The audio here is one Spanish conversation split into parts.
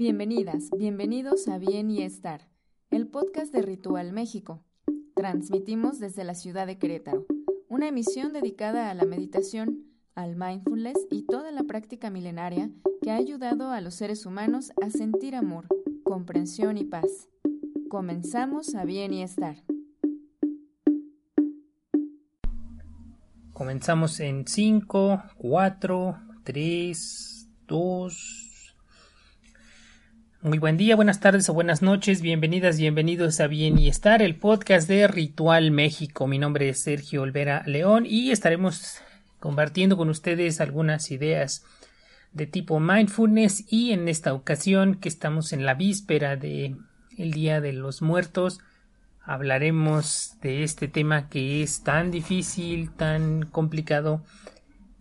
Bienvenidas, bienvenidos a Bien y Estar, el podcast de Ritual México. Transmitimos desde la ciudad de Querétaro, una emisión dedicada a la meditación, al mindfulness y toda la práctica milenaria que ha ayudado a los seres humanos a sentir amor, comprensión y paz. Comenzamos a Bien y Estar. Comenzamos en 5, 4, 3, 2. Muy buen día, buenas tardes o buenas noches, bienvenidas, bienvenidos a Bien y Estar, el podcast de Ritual México. Mi nombre es Sergio Olvera León y estaremos compartiendo con ustedes algunas ideas de tipo mindfulness y en esta ocasión que estamos en la víspera de el Día de los Muertos, hablaremos de este tema que es tan difícil, tan complicado,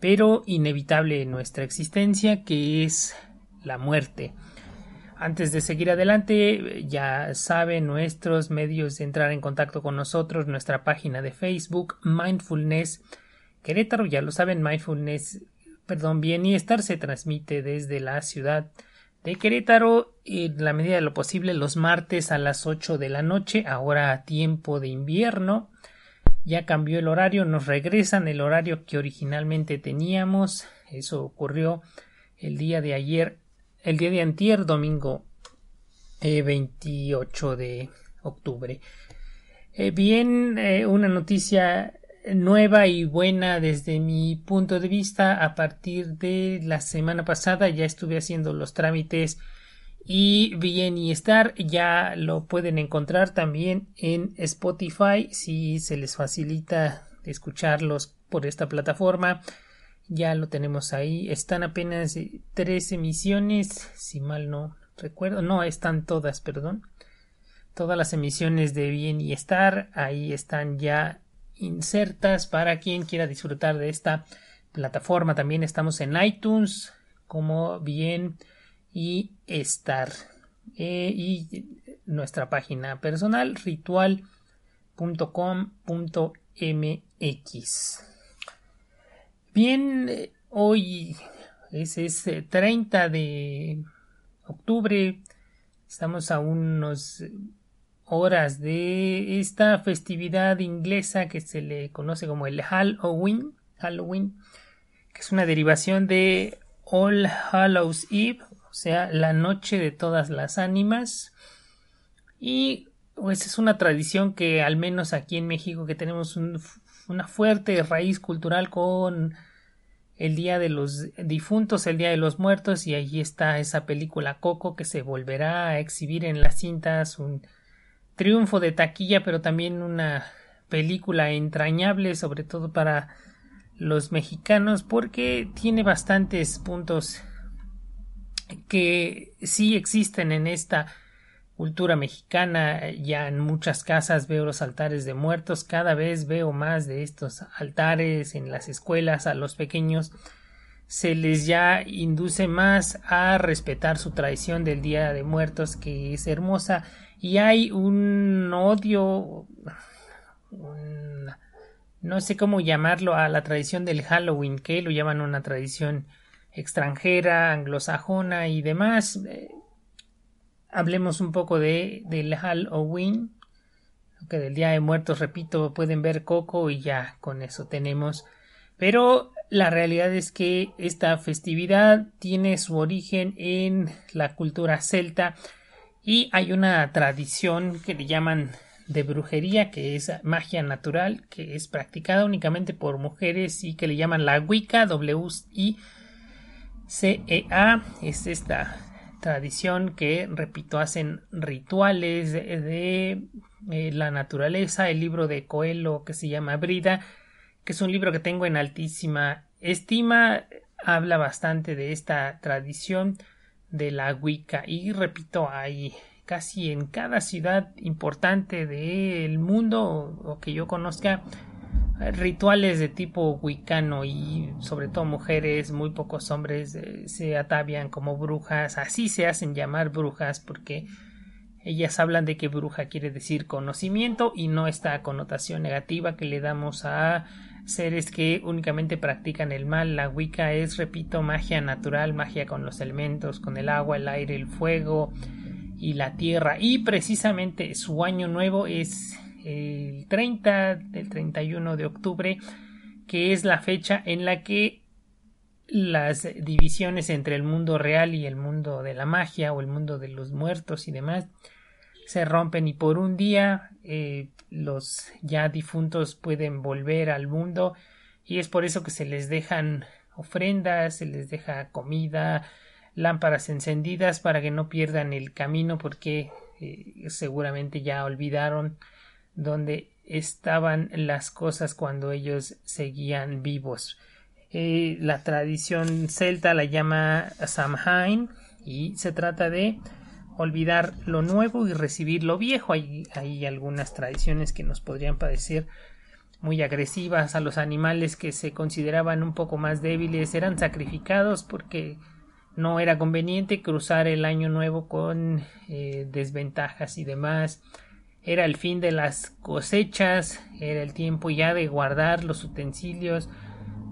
pero inevitable en nuestra existencia, que es la muerte. Antes de seguir adelante, ya saben nuestros medios de entrar en contacto con nosotros, nuestra página de Facebook, Mindfulness Querétaro, ya lo saben, Mindfulness, perdón, Bienestar se transmite desde la ciudad de Querétaro en la medida de lo posible los martes a las 8 de la noche, ahora a tiempo de invierno. Ya cambió el horario, nos regresan el horario que originalmente teníamos. Eso ocurrió el día de ayer, el día de antier, domingo 28 eh, de octubre. Eh, bien, eh, una noticia nueva y buena desde mi punto de vista a partir de la semana pasada ya estuve haciendo los trámites y bien y estar ya lo pueden encontrar también en Spotify si se les facilita escucharlos por esta plataforma ya lo tenemos ahí están apenas tres emisiones si mal no recuerdo no están todas perdón todas las emisiones de bien y estar ahí están ya insertas para quien quiera disfrutar de esta plataforma. También estamos en iTunes como bien y estar. Eh, y nuestra página personal ritual.com.mx. Bien, hoy es, es 30 eh, de octubre. Estamos a unos horas de esta festividad inglesa que se le conoce como el Halloween, Halloween, que es una derivación de All Hallows Eve, o sea, la noche de todas las ánimas. Y pues es una tradición que al menos aquí en México que tenemos una fuerte raíz cultural con el Día de los Difuntos, el Día de los Muertos, y allí está esa película Coco que se volverá a exhibir en las cintas un triunfo de taquilla, pero también una película entrañable, sobre todo para los mexicanos, porque tiene bastantes puntos que sí existen en esta cultura mexicana. Ya en muchas casas veo los altares de muertos, cada vez veo más de estos altares en las escuelas a los pequeños se les ya induce más a respetar su tradición del Día de Muertos que es hermosa y hay un odio no sé cómo llamarlo a la tradición del Halloween que lo llaman una tradición extranjera anglosajona y demás eh, hablemos un poco de del Halloween que del Día de Muertos repito pueden ver Coco y ya con eso tenemos pero la realidad es que esta festividad tiene su origen en la cultura celta y hay una tradición que le llaman de brujería, que es magia natural, que es practicada únicamente por mujeres y que le llaman la Wicca, W-I-C-E-A. Es esta tradición que, repito, hacen rituales de, eh, la naturaleza. El libro de Coelho que se llama Brida, que es un libro que tengo en altísima estima, habla bastante de esta tradición de la Wicca y repito hay casi en cada ciudad importante del mundo o, que yo conozca rituales de tipo wicano y sobre todo mujeres, muy pocos hombres eh, se atavian como brujas, así se hacen llamar brujas porque ellas hablan de que bruja quiere decir conocimiento y no esta connotación negativa que le damos a seres que únicamente practican el mal. La Wicca es, repito, magia natural, magia con los elementos, con el agua, el aire, el fuego y la tierra. Y precisamente su año nuevo es el 30 del 31 de octubre, que es la fecha en la que las divisiones entre el mundo real y el mundo de la magia o el mundo de los muertos y demás se rompen y por un día eh, los ya difuntos pueden volver al mundo y es por eso que se les dejan ofrendas, se les deja comida, lámparas encendidas para que no pierdan el camino porque eh, seguramente ya olvidaron dónde estaban las cosas cuando ellos seguían vivos. Eh, la tradición celta la llama Samhain y se trata de olvidar lo nuevo y recibir lo viejo. Hay, hay algunas tradiciones que nos podrían parecer muy agresivas a los animales que se consideraban un poco más débiles eran sacrificados porque no era conveniente cruzar el año nuevo con eh, desventajas y demás era el fin de las cosechas era el tiempo ya de guardar los utensilios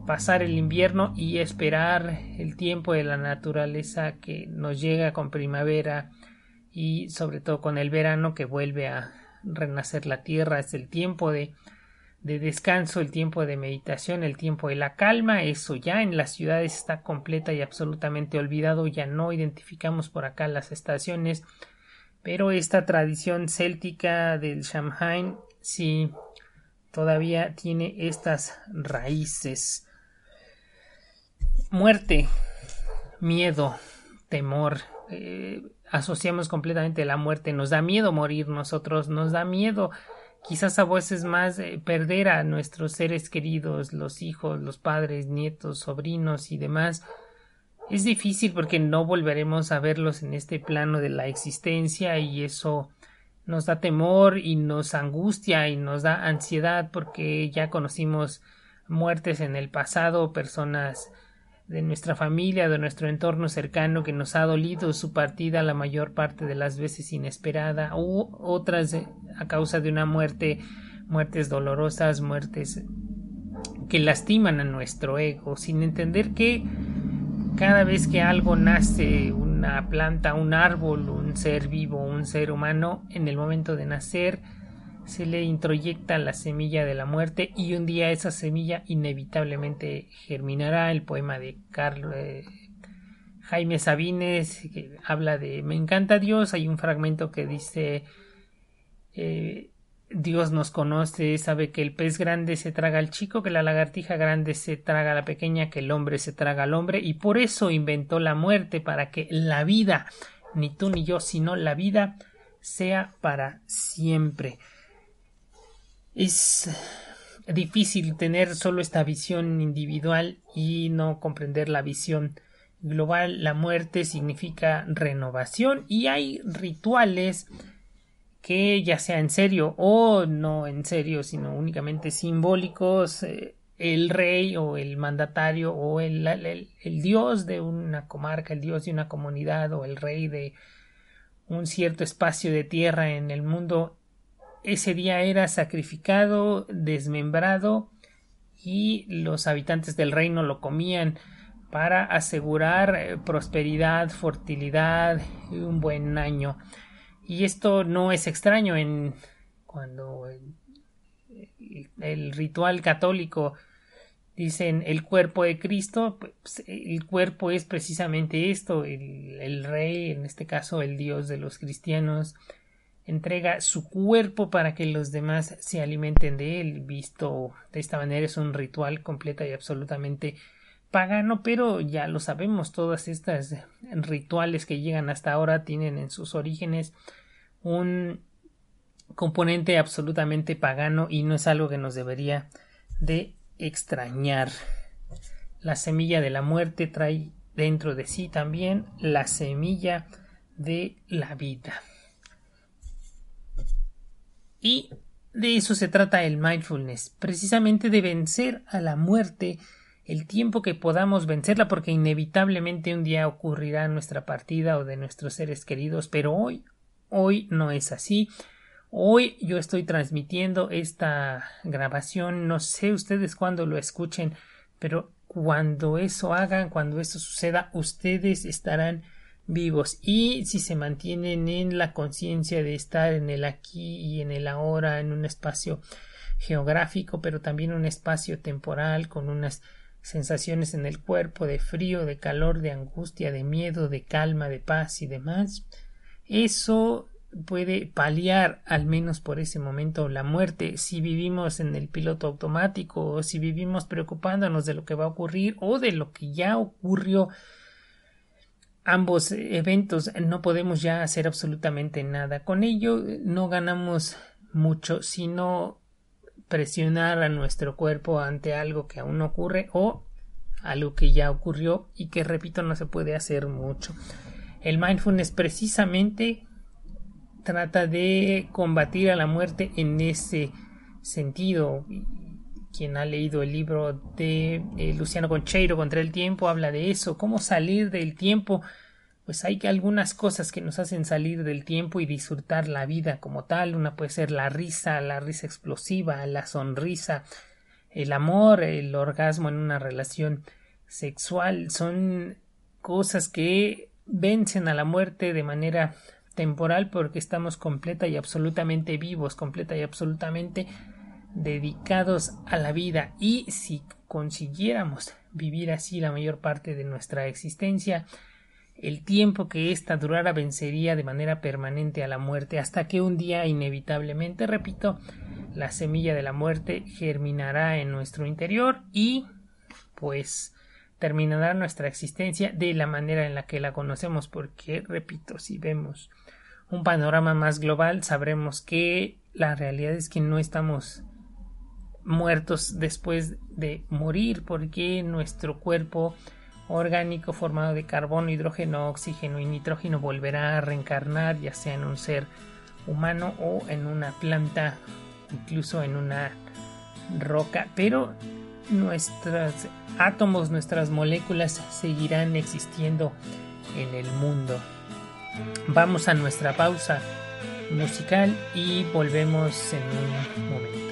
pasar el invierno y esperar el tiempo de la naturaleza que nos llega con primavera y sobre todo con el verano que vuelve a renacer la tierra. Es el tiempo de, de descanso, el tiempo de meditación, el tiempo de la calma, eso ya en las ciudades está completa y absolutamente olvidado, ya no identificamos por acá las estaciones, pero esta tradición céltica del Samhain sí todavía tiene estas raíces. Muerte, miedo, temor, eh, asociamos completamente la muerte, nos da miedo morir nosotros, nos da miedo quizás a veces más eh, perder a nuestros seres queridos, los hijos, los padres, nietos, sobrinos y demás. Es difícil porque no volveremos a verlos en este plano de la existencia y eso nos da temor y nos angustia y nos da ansiedad porque ya conocimos muertes en el pasado, personas de nuestra familia, de nuestro entorno cercano que nos ha dolido su partida la mayor parte de las veces inesperada u otras a causa de una muerte, muertes dolorosas, muertes que lastiman a nuestro ego, sin entender que cada vez que algo nace, una planta, un árbol, un ser vivo, un ser humano, en el momento de nacer, se le introyecta la semilla de la muerte y un día esa semilla inevitablemente germinará. El poema de Carlos eh, Jaime Sabines que habla de Me encanta Dios. Hay un fragmento que dice eh, Dios nos conoce, sabe que el pez grande se traga al chico, que la lagartija grande se traga a la pequeña, que el hombre se traga al hombre, y por eso inventó la muerte, para que la vida, ni tú ni yo, sino la vida, sea para siempre. Es difícil tener solo esta visión individual y no comprender la visión global. La muerte significa renovación y hay rituales que ya sea en serio o no en serio, sino únicamente simbólicos, eh, el rey o el mandatario o el, el, dios de una comarca, el dios de una comunidad o el rey de un cierto espacio de tierra en el mundo ese día era sacrificado, desmembrado y los habitantes del reino lo comían para asegurar eh, prosperidad, fertilidad y un buen año. Y esto no es extraño en cuando el, ritual católico dicen el cuerpo de Cristo, pues, el cuerpo es precisamente esto, el, el, rey, en este caso el Dios de los cristianos, entrega su cuerpo para que los demás se alimenten de él. Visto de esta manera es un ritual completa y absolutamente pagano, pero ya lo sabemos, todas estas rituales que llegan hasta ahora tienen en sus orígenes un componente absolutamente pagano y no es algo que nos debería de extrañar. La semilla de la muerte trae dentro de sí también la semilla de la vida. Y de eso se trata el mindfulness, precisamente de vencer a la muerte el tiempo que podamos vencerla, porque inevitablemente un día ocurrirá nuestra partida o de nuestros seres queridos, pero hoy, hoy no es así. Hoy yo estoy transmitiendo esta grabación, no sé ustedes cuándo lo escuchen, pero cuando eso hagan, cuando eso suceda, ustedes estarán vivos y si se mantienen en la conciencia de estar en el aquí y en el ahora, en un espacio geográfico, pero también un espacio temporal con unas sensaciones en el cuerpo de frío, de calor, de angustia, de miedo, de calma, de paz y demás, eso puede paliar al menos por ese momento la muerte. Si vivimos en el piloto automático o si vivimos preocupándonos de lo que va a ocurrir o de lo que ya ocurrió ambos eventos no podemos ya hacer absolutamente nada con ello. No ganamos mucho sino presionar a nuestro cuerpo ante algo que aún ocurre o algo que ya ocurrió y que repito no se puede hacer mucho el mindfulness precisamente trata de combatir a la muerte en ese sentido. Quien ha leído el libro de eh, Luciano Concheiro contra el tiempo habla de eso, cómo salir del tiempo. Pues hay que algunas cosas que nos hacen salir del tiempo y disfrutar la vida como tal. Una puede ser la risa, la risa explosiva, la sonrisa, el amor, el orgasmo en una relación sexual. Son cosas que vencen a la muerte de manera temporal porque estamos completa y absolutamente vivos, completa y absolutamente dedicados a la vida y si consiguiéramos vivir así la mayor parte de nuestra existencia, el tiempo que ésta durara vencería de manera permanente a la muerte hasta que un día inevitablemente, repito, la semilla de la muerte germinará en nuestro interior y pues terminará nuestra existencia de la manera en la que la conocemos porque repito si vemos un panorama más global, sabremos que la realidad es que no estamos muertos después de morir porque nuestro cuerpo orgánico formado de carbono, hidrógeno, oxígeno y nitrógeno volverá a reencarnar ya sea en un ser humano o en una planta, incluso en una roca, pero nuestros átomos, nuestras moléculas seguirán existiendo en el mundo. Vamos a nuestra pausa musical y volvemos en un momento.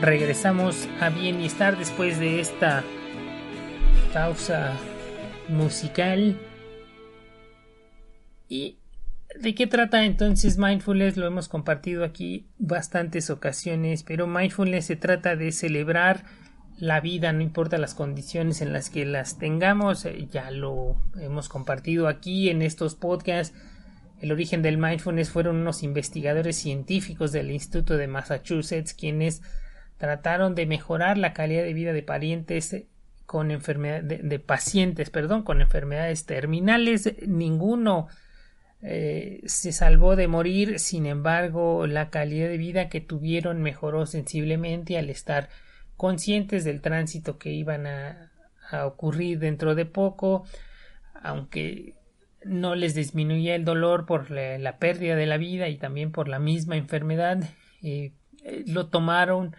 Regresamos a bienestar después de esta pausa musical. ¿Y de qué trata entonces mindfulness? Lo hemos compartido aquí bastantes ocasiones, pero mindfulness se trata de celebrar la vida, no importa las condiciones en las que las tengamos, eh, ya lo hemos compartido aquí en estos podcasts. El origen del mindfulness fueron unos investigadores científicos del Instituto de Massachusetts quienes trataron de mejorar la calidad de vida de parientes con enfermedades de, pacientes, perdón, con enfermedades terminales. Ninguno eh, se salvó de morir, sin embargo, la calidad de vida que tuvieron mejoró sensiblemente al estar conscientes del tránsito que iban a, ocurrir dentro de poco, aunque no les disminuía el dolor por la, pérdida de la vida y también por la misma enfermedad, eh, eh, lo tomaron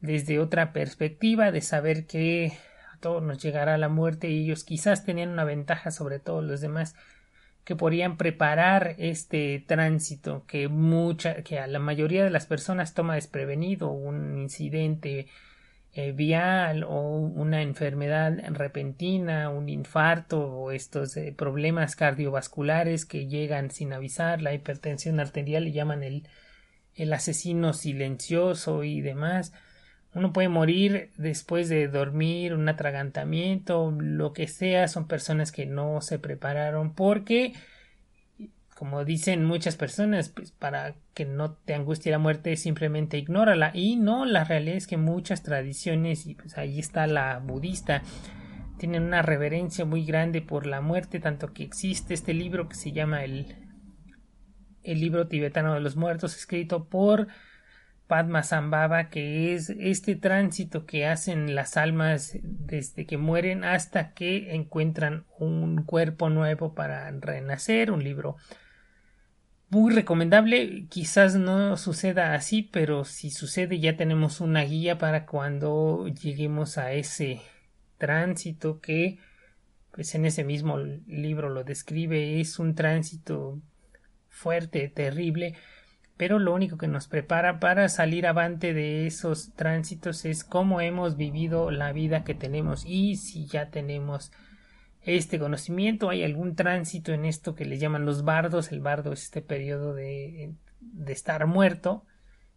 desde otra perspectiva de saber que a todos nos llegará la muerte y ellos quizás tenían una ventaja sobre todos los demás que podían preparar este tránsito que mucha que a la mayoría de las personas toma desprevenido un incidente eh, vial o una enfermedad repentina, un infarto o estos eh, problemas cardiovasculares que llegan sin avisar, la hipertensión arterial le llaman el, el asesino silencioso y demás. Uno puede morir después de dormir, un atragantamiento, lo que sea, son personas que no se prepararon porque como dicen muchas personas, pues para que no te angustie la muerte, simplemente ignórala. Y no, la realidad es que muchas tradiciones, y pues ahí está la budista, tienen una reverencia muy grande por la muerte, tanto que existe este libro que se llama el, el libro tibetano de los muertos, escrito por Padma Sambhava, que es este tránsito que hacen las almas desde que mueren hasta que encuentran un cuerpo nuevo para renacer, un libro muy recomendable. Quizás no suceda así, pero si sucede ya tenemos una guía para cuando lleguemos a ese tránsito que pues en ese mismo libro lo describe es un tránsito fuerte, terrible, pero lo único que nos prepara para salir avante de esos tránsitos es cómo hemos vivido la vida que tenemos. Y si ya tenemos este conocimiento, hay algún tránsito en esto que le llaman los bardos, el bardo es este periodo de, de estar muerto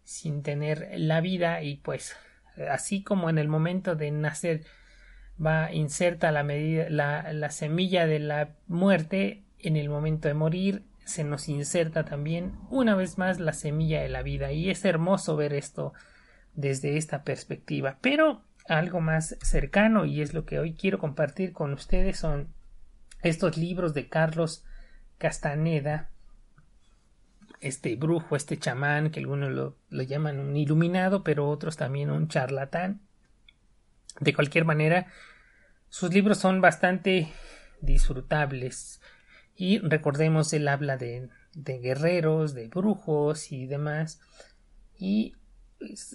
sin tener la vida y pues así como en el momento de nacer va inserta la, medida, la, la semilla de la muerte en el momento de morir se nos inserta también una vez más la semilla de la vida y es hermoso ver esto desde esta perspectiva pero algo más cercano y es lo que hoy quiero compartir con ustedes son estos libros de Carlos Castaneda, este brujo, este chamán, que algunos lo, lo, llaman un iluminado, pero otros también un charlatán. De cualquier manera, sus libros son bastante disfrutables. Y recordemos, él habla de, de guerreros, de brujos y demás. Y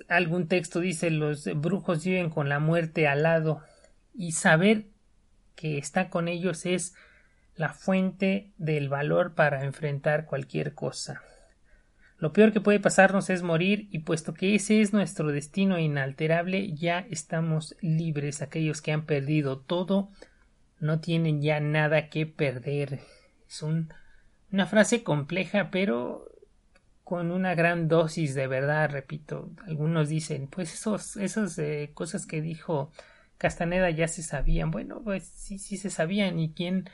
algún texto dice los brujos viven con la muerte al lado y saber que está con ellos es la fuente del valor para enfrentar cualquier cosa. Lo peor que puede pasarnos es morir y puesto que ese es nuestro destino inalterable ya estamos libres aquellos que han perdido todo no tienen ya nada que perder. Es un, una frase compleja pero con una gran dosis de verdad, repito. Algunos dicen, pues esos, esas eh, cosas que dijo Castaneda ya se sabían. Bueno, pues sí, sí se sabían y quién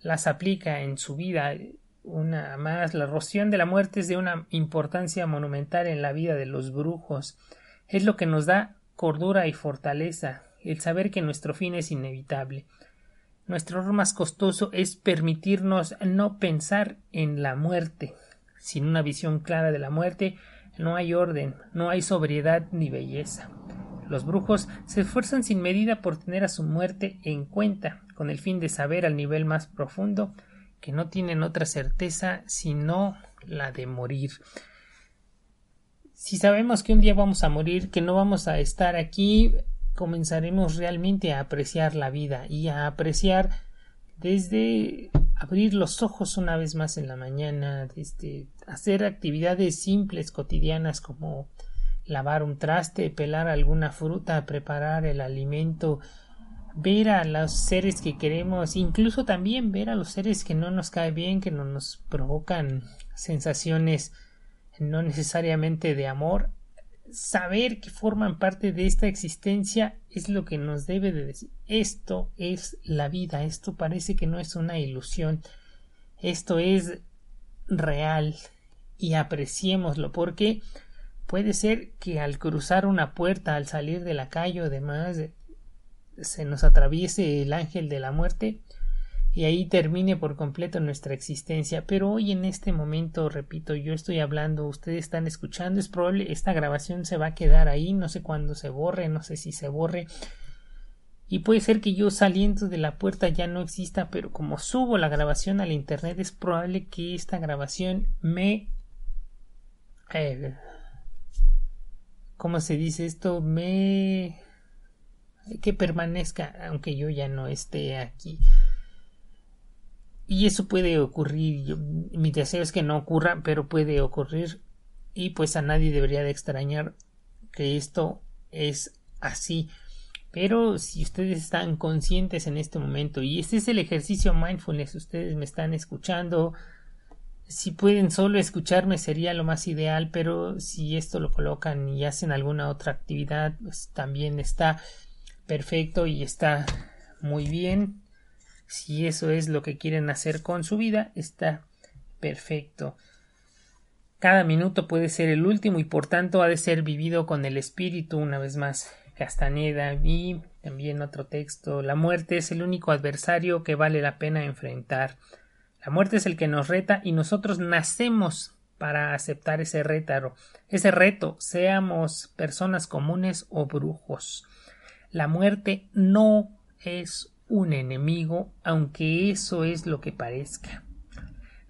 las aplica en su vida. Una más, la roción de la muerte es de una importancia monumental en la vida de los brujos. Es lo que nos da cordura y fortaleza, el saber que nuestro fin es inevitable. Nuestro error más costoso es permitirnos no pensar en la muerte, sin una visión clara de la muerte, no hay orden, no hay sobriedad ni belleza. Los brujos se esfuerzan sin medida por tener a su muerte en cuenta, con el fin de saber al nivel más profundo que no tienen otra certeza sino la de morir. Si sabemos que un día vamos a morir, que no vamos a estar aquí, comenzaremos realmente a apreciar la vida y a apreciar desde abrir los ojos una vez más en la mañana, desde hacer actividades simples cotidianas como lavar un traste, pelar alguna fruta, preparar el alimento, ver a los seres que queremos, incluso también ver a los seres que no nos cae bien, que no nos provocan sensaciones no necesariamente de amor, saber que forman parte de esta existencia es lo que nos debe de decir. Esto es la vida, esto parece que no es una ilusión, esto es real y apreciémoslo porque puede ser que al cruzar una puerta, al salir de la calle o demás, se nos atraviese el ángel de la muerte y ahí termine por completo nuestra existencia. Pero hoy en este momento, repito, yo estoy hablando, ustedes están escuchando, es probable esta grabación se va a quedar ahí, no sé cuándo se borre, no sé si se borre. Y puede ser que yo saliendo de la puerta ya no exista, pero como subo la grabación al internet es probable que esta grabación me... Eh, ¿Cómo se dice esto? Me... que permanezca, aunque yo ya no esté aquí. Y eso puede ocurrir. mi deseo es que no ocurra, pero puede ocurrir. Y pues a nadie debería de extrañar que esto es así. Pero si ustedes están conscientes en este momento, y este es el ejercicio mindfulness, ustedes me están escuchando, si pueden solo escucharme sería lo más ideal, pero si esto lo colocan y hacen alguna otra actividad, pues también está perfecto y está muy bien. Si eso es lo que quieren hacer con su vida, está perfecto. Cada minuto puede ser el último y por tanto ha de ser vivido con el espíritu una vez más. Castañeda y también otro texto. La muerte es el único adversario que vale la pena enfrentar. La muerte es el que nos reta y nosotros nacemos para aceptar ese rétaro, ese reto, seamos personas comunes o brujos. La muerte no es un enemigo, aunque eso es lo que parezca.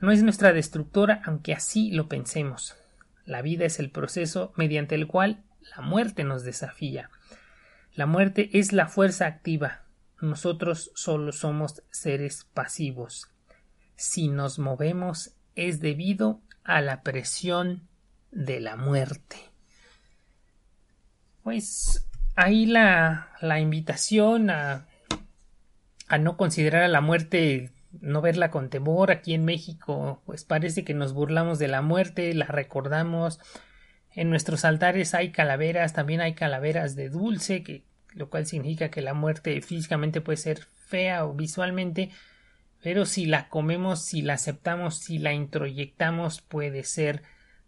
No es nuestra destructora, aunque así lo pensemos. La vida es el proceso mediante el cual la muerte nos desafía. La muerte es la fuerza activa. Nosotros solo somos seres pasivos. Si nos movemos es debido a la presión de la muerte. Pues ahí la, la invitación a, a no considerar a la muerte no verla con temor aquí en México, pues parece que nos burlamos de la muerte, la recordamos, en nuestros altares hay calaveras, también hay calaveras de dulce, que, lo cual significa que la muerte físicamente puede ser fea o visualmente, pero si la comemos, si la aceptamos, si la introyectamos, puede ser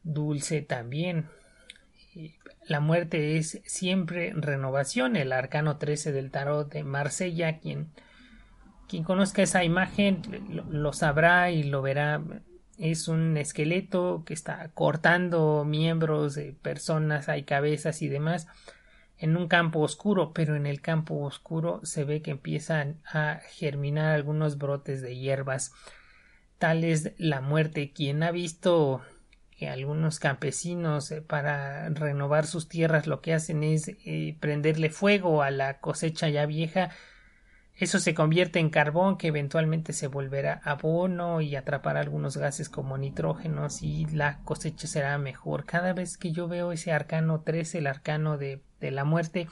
dulce también. La muerte es siempre renovación. El arcano 13 del tarot de Marsella, quien, quien conozca esa imagen lo sabrá y lo verá es un esqueleto que está cortando miembros de personas, hay cabezas y demás en un campo oscuro, pero en el campo oscuro se ve que empiezan a germinar algunos brotes de hierbas. Tal es la muerte. Quien ha visto que algunos campesinos eh, para renovar sus tierras lo que hacen es eh, prenderle fuego a la cosecha ya vieja eso se convierte en carbón que eventualmente se volverá abono y atrapará algunos gases como nitrógenos y la cosecha será mejor. Cada vez que yo veo ese arcano 13, el arcano de, de la muerte,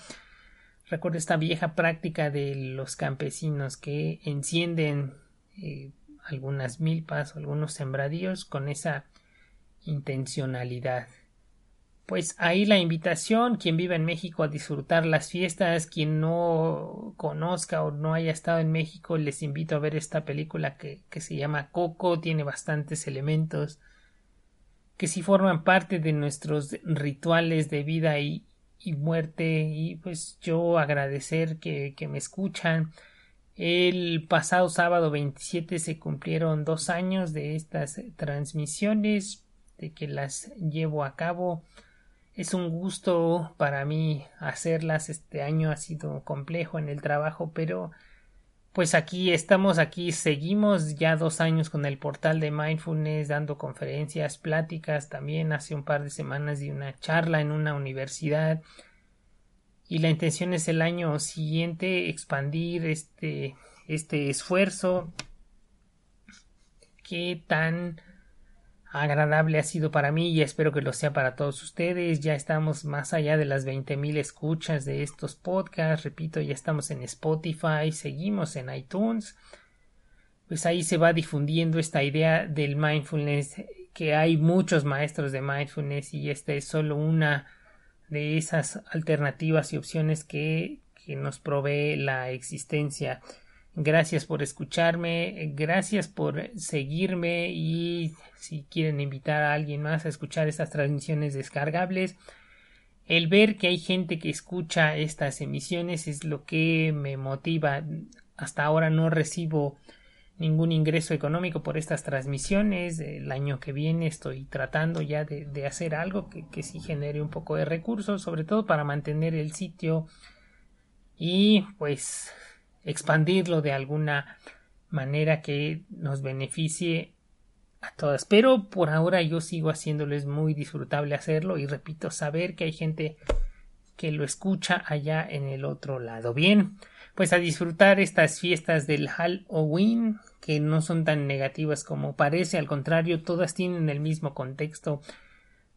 recuerdo esta vieja práctica de los campesinos que encienden eh, algunas milpas o algunos sembradíos con esa intencionalidad. Pues ahí la invitación, quien vive en México a disfrutar las fiestas, quien no conozca o no haya estado en México, les invito a ver esta película que, que se llama Coco, tiene bastantes elementos que sí forman parte de nuestros rituales de vida y, y muerte y pues yo agradecer que, que me escuchan. El pasado sábado 27 se cumplieron dos años de estas transmisiones, de que las llevo a cabo es un gusto para mí hacerlas. Este año ha sido complejo en el trabajo, pero pues aquí estamos, aquí seguimos ya dos años con el portal de mindfulness, dando conferencias, pláticas, también hace un par de semanas di una charla en una universidad y la intención es el año siguiente expandir este, este esfuerzo. ¿Qué tan agradable ha sido para mí y espero que lo sea para todos ustedes. Ya estamos más allá de las 20.000 escuchas de estos podcasts. Repito, ya estamos en Spotify, seguimos en iTunes. Pues ahí se va difundiendo esta idea del mindfulness, que hay muchos maestros de mindfulness y esta es solo una de esas alternativas y opciones que, que nos provee la existencia. Gracias por escucharme, gracias por seguirme y si quieren invitar a alguien más a escuchar estas transmisiones descargables, el ver que hay gente que escucha estas emisiones es lo que me motiva. Hasta ahora no recibo ningún ingreso económico por estas transmisiones. El año que viene estoy tratando ya de, hacer algo que, que sí genere un poco de recursos, sobre todo para mantener el sitio y pues expandirlo de alguna manera que nos beneficie a todas. Pero por ahora yo sigo haciéndolo, es muy disfrutable hacerlo y repito, saber que hay gente que lo escucha allá en el otro lado. Bien, pues a disfrutar estas fiestas del Halloween, que no son tan negativas como parece, al contrario, todas tienen el mismo contexto.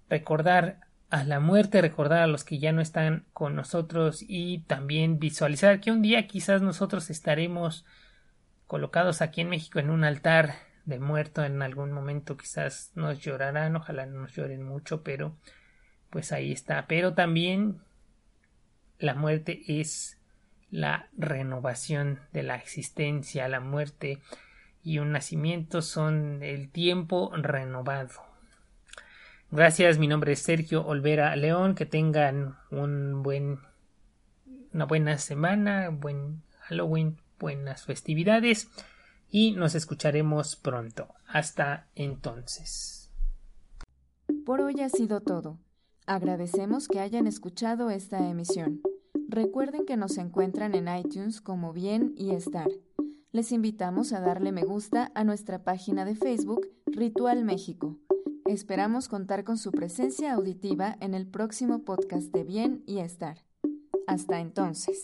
Recordar a la muerte, recordar a los que ya no están con nosotros y también visualizar que un día quizás nosotros estaremos colocados aquí en México en un altar de muerto en algún momento quizás nos llorarán, ojalá no nos lloren mucho, pero pues ahí está. Pero también la muerte es la renovación de la existencia, la muerte y un nacimiento son el tiempo renovado. Gracias, mi nombre es Sergio Olvera León. Que tengan un buen, una buena semana, buen Halloween, buenas festividades y nos escucharemos pronto. Hasta entonces. Por hoy ha sido todo. Agradecemos que hayan escuchado esta emisión. Recuerden que nos encuentran en iTunes como Bien y Estar. Les invitamos a darle me gusta a nuestra página de Facebook Ritual México. Esperamos contar con su presencia auditiva en el próximo podcast de Bien y Estar. Hasta entonces.